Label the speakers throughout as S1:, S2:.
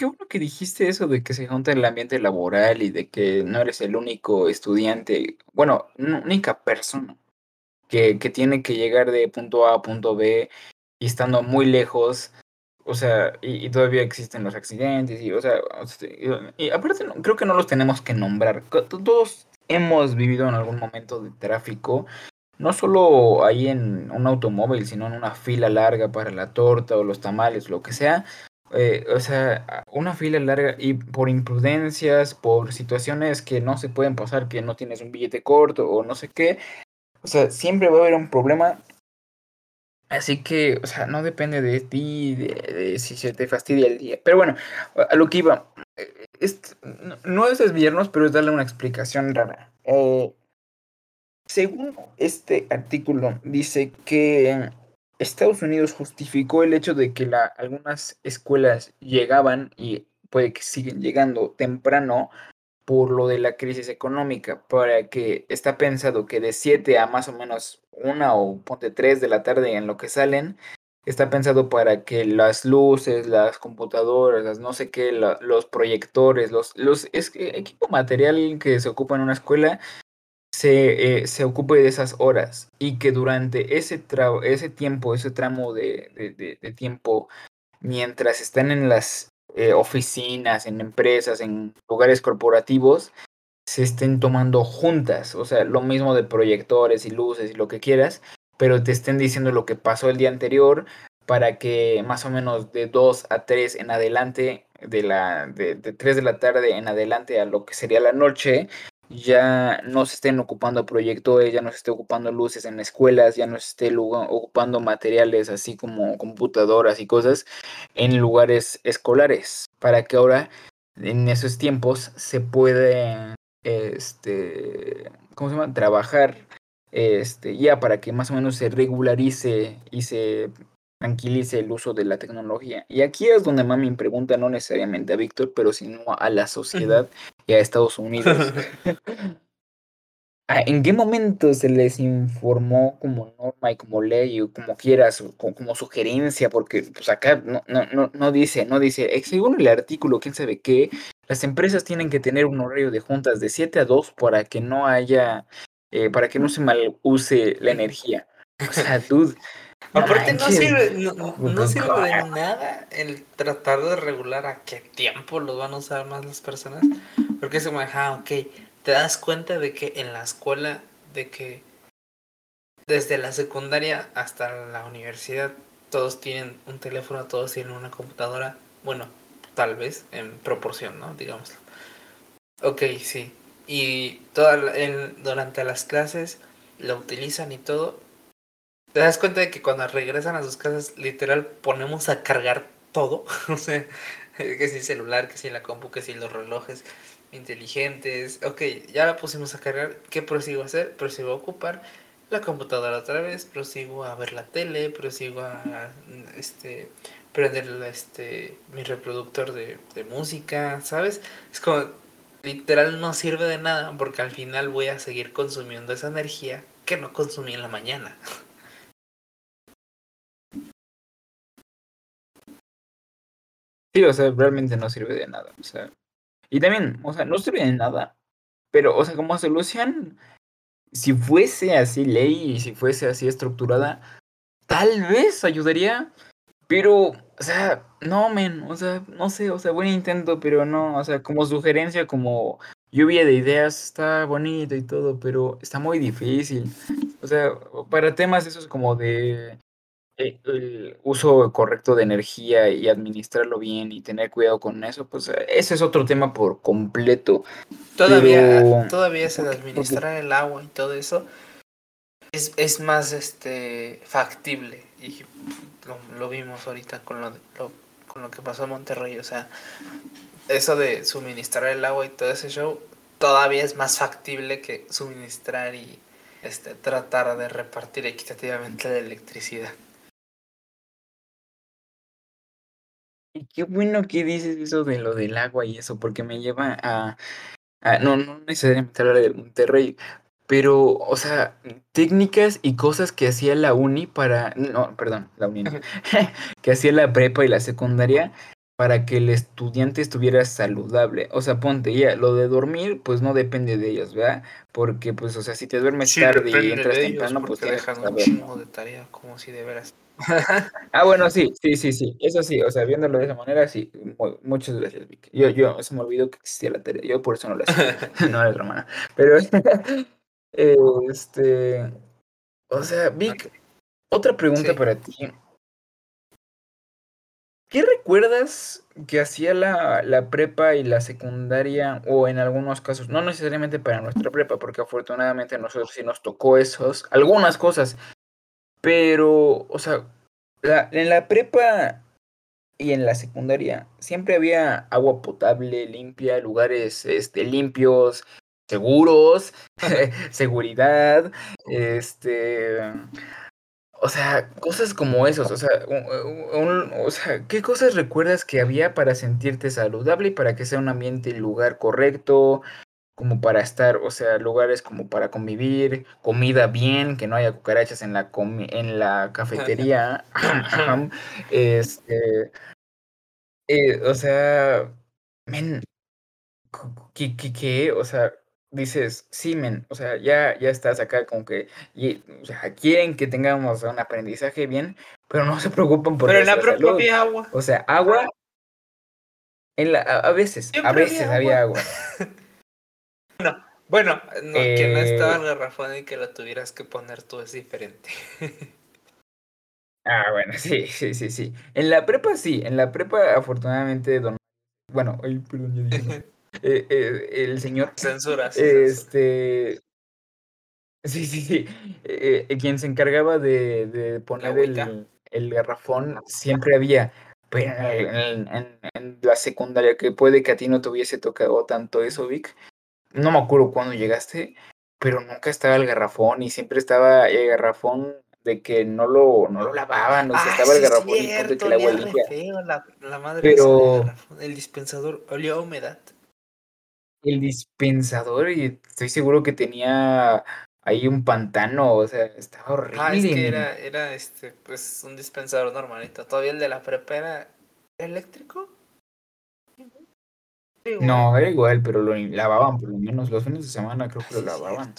S1: qué bueno que dijiste eso de que se junta el ambiente laboral y de que no eres el único estudiante, bueno, única persona que, que tiene que llegar de punto A a punto B y estando muy lejos, o sea, y, todavía existen los accidentes, y, o sea, y, aparte creo que no los tenemos que nombrar. Todos hemos vivido en algún momento de tráfico, no solo ahí en un automóvil, sino en una fila larga para la torta o los tamales, lo que sea. Eh, o sea, una fila larga y por imprudencias, por situaciones que no se pueden pasar, que no tienes un billete corto o no sé qué. O sea, siempre va a haber un problema Así que, o sea, no depende de ti, de, si se te fastidia el día. Pero bueno, a lo que iba, eh, no es desviarnos, pero es darle una explicación rara. Eh, según este artículo, dice que Estados Unidos justificó el hecho de que la, algunas escuelas llegaban y puede que siguen llegando temprano por lo de la crisis económica, para que está pensado que de 7 a más o menos una o ponte 3 de la tarde en lo que salen, está pensado para que las luces, las computadoras, las no sé qué, los proyectores, los, los es, equipo material que se ocupa en una escuela se, eh, se ocupe de esas horas y que durante ese, ese tiempo, ese tramo de, de tiempo, mientras están en las eh, oficinas, en empresas, en lugares corporativos, se estén tomando juntas. O sea, lo mismo de proyectores y luces y lo que quieras, pero te estén diciendo lo que pasó el día anterior para que más o menos de 2 a 3 en adelante, de, la, de, de 3 de la tarde en adelante a lo que sería la noche, ya no se estén ocupando proyectores, ya no se esté ocupando luces en escuelas, ya no se esté ocupando materiales así como computadoras y cosas en lugares escolares, para que ahora en esos tiempos se puede este ¿cómo se llama? trabajar este ya para que más o menos se regularice y se tranquilice el uso de la tecnología. Y aquí es donde mami pregunta, no necesariamente a Víctor, pero sino a la sociedad y a Estados Unidos. Ah, ¿En qué momento se les informó como norma y como ley o como quieras, como, sugerencia? Porque pues acá no, no, no, dice, no dice, eh, según el artículo, quién sabe qué, las empresas tienen que tener un horario de juntas de 7 a 2 para que no haya, eh, para que no se mal use la energía. O sea, dude,
S2: Aparte no sirve, no, sirve de nada el tratar de regular a qué tiempo los van a usar más las personas. Porque es como, ah, ok, te das cuenta de que en la escuela, de que desde la secundaria hasta la universidad, todos tienen un teléfono, todos tienen una computadora. Bueno, tal vez en proporción, ¿no? Digámoslo. Ok, sí. Y toda, durante las clases lo utilizan y todo, te das cuenta de que cuando regresan a sus casas, literal, ponemos a cargar todo. o sea, que si el celular, que si la compu, que si los relojes inteligentes. Ok, ya la pusimos a cargar. ¿Qué prosigo a hacer? Prosigo a ocupar la computadora otra vez, prosigo a ver la tele, prosigo a este prender este mi reproductor de, de música, ¿sabes? Es como literal no sirve de nada porque al final voy a seguir consumiendo esa energía que no consumí en la mañana.
S1: Sí, o sea, realmente no sirve de nada. O sea, y también, o sea, no sirve de nada. Pero, o sea, como solución, si fuese así ley y si fuese así estructurada, tal vez ayudaría. Pero, o sea, no, men, o sea, no sé, o sea, buen intento, pero no, o sea, como sugerencia, como lluvia de ideas, está bonito y todo, pero está muy difícil. O sea, para temas esos como de el uso correcto de energía y administrarlo bien y tener cuidado con eso, pues eh, ese es otro tema por completo.
S2: Todavía, todavía es administrar el agua y todo eso es, es más este factible y lo, vimos ahorita con lo, con lo que pasó en Monterrey, o sea, eso de suministrar el agua y todo ese show todavía es más factible que suministrar y este tratar de repartir equitativamente la electricidad.
S1: Y qué bueno que dices eso de lo del agua y eso, porque me lleva a, no, no necesariamente hablar de Monterrey, pero, o sea, técnicas y cosas que hacía la uni para, no, perdón, la uni, que hacía la prepa y la secundaria para que el estudiante estuviera saludable. O sea, ponte ya, lo de dormir, pues no depende de ellos, ¿verdad? Porque, pues, o sea, si te duermes tarde y entras temprano, pues te
S2: dejan un chingo de tarea, como si de veras.
S1: ah, bueno, sí, sí, sí, sí, eso sí, o sea, viéndolo de esa manera, sí, muchas gracias, Vic. Yo, yo, se me olvidó que existía la tarea, yo por eso no la hacía, no era hermana. Pero, este, o sea, Vic, otra pregunta para ti. ¿Qué recuerdas que hacía la, la, prepa y la secundaria, o en algunos casos, no necesariamente para nuestra prepa, porque afortunadamente a nosotros sí nos tocó esos, algunas cosas, pero, o sea, en la prepa y en la secundaria siempre había agua potable, limpia, lugares este, limpios, seguros, seguridad, este o sea, cosas como esos, o sea, o sea, ¿qué cosas recuerdas que había para sentirte saludable y para que sea un ambiente y lugar correcto, como para estar, o sea, lugares como para convivir, comida bien, que no haya cucarachas en la en la cafetería, este, eh, o sea, men, ¿qué, qué, qué? O sea, dices, sí, men, o sea, ya, ya estás acá como que, y, o sea, quieren que tengamos un aprendizaje bien, pero no se preocupan por
S2: Pero en la propia agua.
S1: O sea, agua, en la, a, veces, a veces había agua.
S2: bueno, no, que no estaba el garrafón y que lo tuvieras que poner tú es diferente.
S1: ah, bueno, sí, sí, sí, sí. En la prepa sí, en la prepa afortunadamente, don... bueno, ay, perdón, ya dije eh, eh, el señor.
S2: Censura.
S1: este. Sí, sí, sí. Eh, quien se encargaba de, de poner el, el, garrafón siempre había. Pero en, en, la secundaria, que puede que a ti no te hubiese tocado tanto eso, Vic. No me acuerdo cuándo llegaste, pero nunca estaba el garrafón y siempre estaba el garrafón de que no lo, no lo lavaban, o sea, estaba el garrafón
S2: de que la agua La, la madre pero... el dispensador olía a humedad
S1: el dispensador y estoy seguro que tenía ahí un pantano, o sea, estaba horrible. Ah,
S2: es que era, era este, pues un dispensador normalito. Todavía el de la prepa era eléctrico.
S1: No, era igual, pero lo lavaban por lo menos los fines de semana, creo que lo lavaban.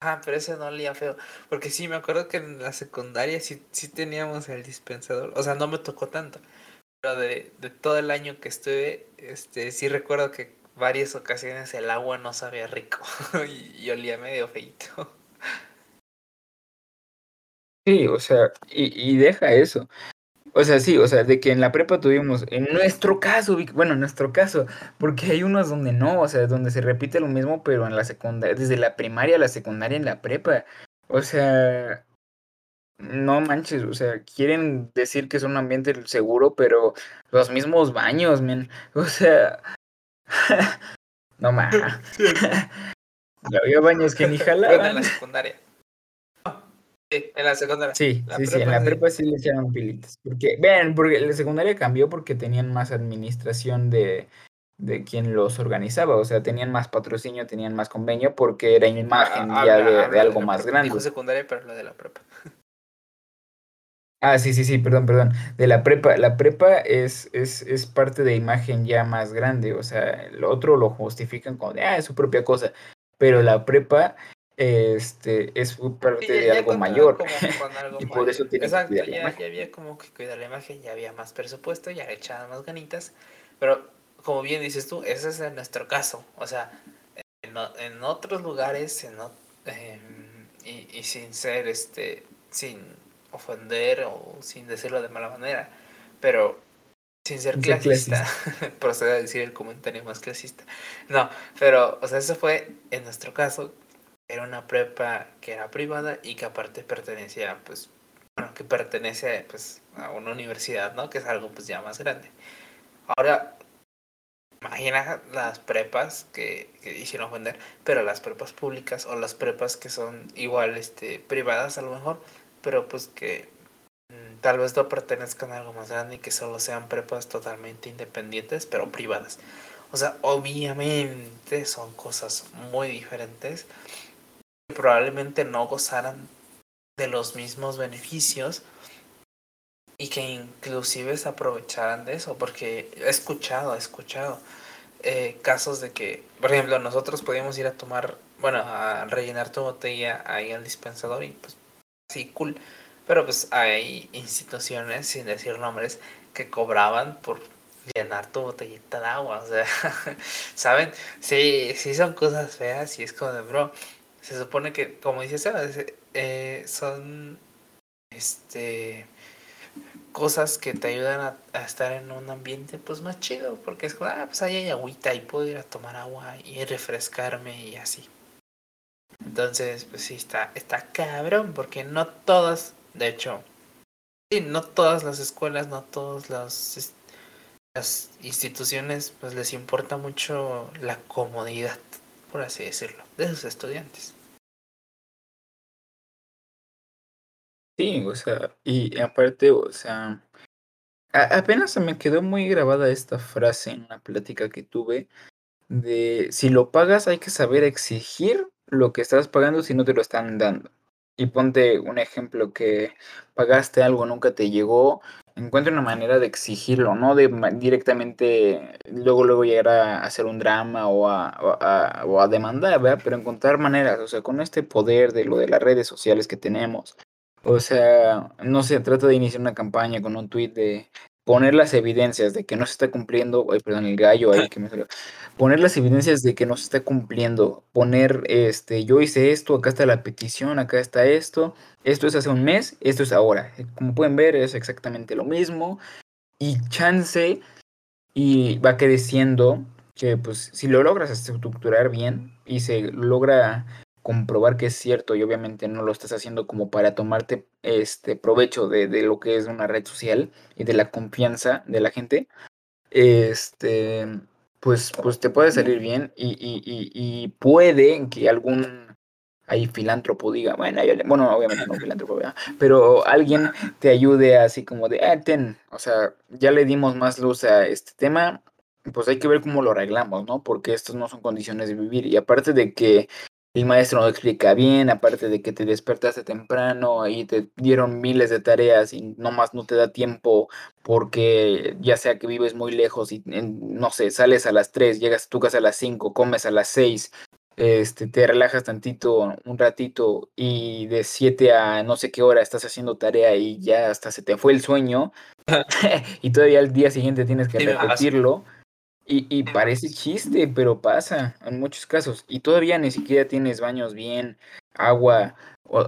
S2: Ajá, pero ese no olía feo. Porque sí, me acuerdo que en la secundaria sí, sí teníamos el dispensador. O sea, no me tocó tanto. Pero de, de todo el año que estuve, este, sí recuerdo que varias ocasiones el agua no sabía rico y, olía medio feito.
S1: Sí, o sea, y, deja eso. O sea, sí, o sea, de que en la prepa tuvimos, en nuestro caso, bueno, en nuestro caso, porque hay unos donde no, o sea, donde se repite lo mismo, pero en la secundaria, desde la primaria a la secundaria en la prepa. O sea, no manches, o sea, quieren decir que es un ambiente seguro, pero los mismos baños, men. O sea, no más. Había baños que ni jalaban.
S2: en la secundaria. Sí, en la secundaria.
S1: Sí, sí, sí, en la prepa sí le echaban pilitas. Porque, vean, porque la secundaria cambió porque tenían más administración de, de quien los organizaba. O sea, tenían más patrocinio, tenían más convenio porque era imagen ah, ya de, algo más grande. Dijo
S2: secundaria, pero lo de la prepa.
S1: Ah, sí, sí, sí, perdón, perdón. De la prepa. La prepa es, es, es parte de imagen ya más grande. O sea, el otro lo justifican como de, ah, es su propia cosa. Pero la prepa este, es parte de algo mayor. y por eso tiene
S2: Exacto, que ya, ya, había como que cuidar la imagen, ya había más presupuesto, ya echaban más ganitas. Pero, como bien dices tú, ese es nuestro caso. O sea, en, en otros lugares, en, em, y, y sin ser, este, sin ofender o sin decirlo de mala manera, pero sin ser clasista, procede a decir el comentario más clasista. No, pero, o sea, eso fue en nuestro caso, era una prepa que era privada y que aparte pertenecía, pues, bueno, que pertenece, pues, a una universidad, ¿no? Que es algo, pues, ya más grande. Ahora, imagina las prepas que, hicieron vender, pero las prepas públicas o las prepas que son igual, este, privadas a lo mejor, pero pues que mm, tal vez no pertenezcan a algo más grande y que solo sean prepas totalmente independientes, pero privadas. O sea, obviamente son cosas muy diferentes. Probablemente no gozaran de los mismos beneficios y que inclusive se aprovecharan de eso, porque he escuchado, he escuchado eh, casos de que, por ejemplo, nosotros podíamos ir a tomar, bueno, a rellenar tu botella ahí al dispensador y pues sí, cool, pero pues hay instituciones, sin decir nombres, que cobraban por llenar tu botellita de agua, o sea, ¿saben? Sí, sí son cosas feas y es como de, bro, se supone que, como dices, eh, son, este, cosas que te ayudan a, estar en un ambiente pues más chido, porque es como, ah, pues ahí hay agüita y puedo ir a tomar agua y refrescarme y así. Entonces, pues sí, está, está cabrón, porque no todas, de hecho, sí, no todas las escuelas, no todas las, las instituciones, pues les importa mucho la comodidad, por así decirlo, de sus estudiantes.
S1: Sí, o sea, y aparte, o sea, apenas se me quedó muy grabada esta frase en una plática que tuve de si lo pagas hay que saber exigir lo que estás pagando si no te lo están dando. Y ponte un ejemplo que pagaste algo, nunca te llegó, encuentra una manera de exigirlo, no de directamente luego luego llegar a hacer un drama o a, o a demandar, ¿verdad? Pero encontrar maneras, o sea, con este poder de lo de las redes sociales que tenemos, o sea, no se trata de iniciar una campaña con un tweet de poner las evidencias de que no se está cumpliendo, ay, perdón, el gallo ahí que me salió. Poner las evidencias de que no se está cumpliendo, poner este, yo hice esto, acá está la petición, acá está esto, esto es hace un mes, esto es ahora. Como pueden ver, es exactamente lo mismo. Y chance y va creciendo que pues si lo logras estructurar bien y se logra comprobar que es cierto y obviamente no lo estás haciendo como para tomarte este provecho de, de, lo que es una red social y de la confianza de la gente, este, pues, pues te puede salir bien y, y, y, puede que algún ahí filántropo diga, bueno, bueno, obviamente no filántropo, pero alguien te ayude así como de, ah, ten, o sea, ya le dimos más luz a este tema, pues hay que ver cómo lo arreglamos, ¿no? Porque estos no son condiciones de vivir. Y aparte de que el maestro no explica bien, aparte de que te despertaste temprano y te dieron miles de tareas y nomás no te da tiempo porque ya sea que vives muy lejos y no sé, sales a las 3, llegas a tu casa a las 5, comes a las 6, este, te relajas tantito, un ratito y de 7 a no sé qué hora estás haciendo tarea y ya hasta se te fue el sueño y todavía al día siguiente tienes que repetirlo. Y, y parece chiste, pero pasa en muchos casos. Y todavía ni siquiera tienes baños bien, agua,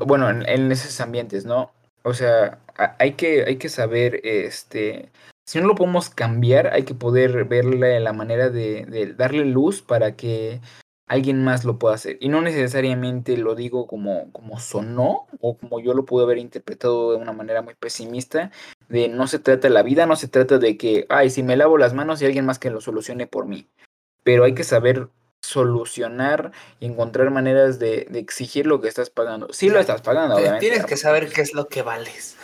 S1: bueno, en, esos ambientes, ¿no? O sea, hay que, hay que saber, este, si no lo podemos cambiar, hay que poder verle la manera de, de darle luz para que alguien más lo pueda hacer. Y no necesariamente lo digo como, como sonó o como yo lo pude haber interpretado de una manera muy pesimista, de no se trata de la vida, no se trata de que, ay, si me lavo las manos y alguien más que lo solucione por mí. Pero hay que saber solucionar y encontrar maneras de, exigir lo que estás pagando. Sí lo estás pagando,
S2: obviamente. Tienes que saber qué es lo que vales.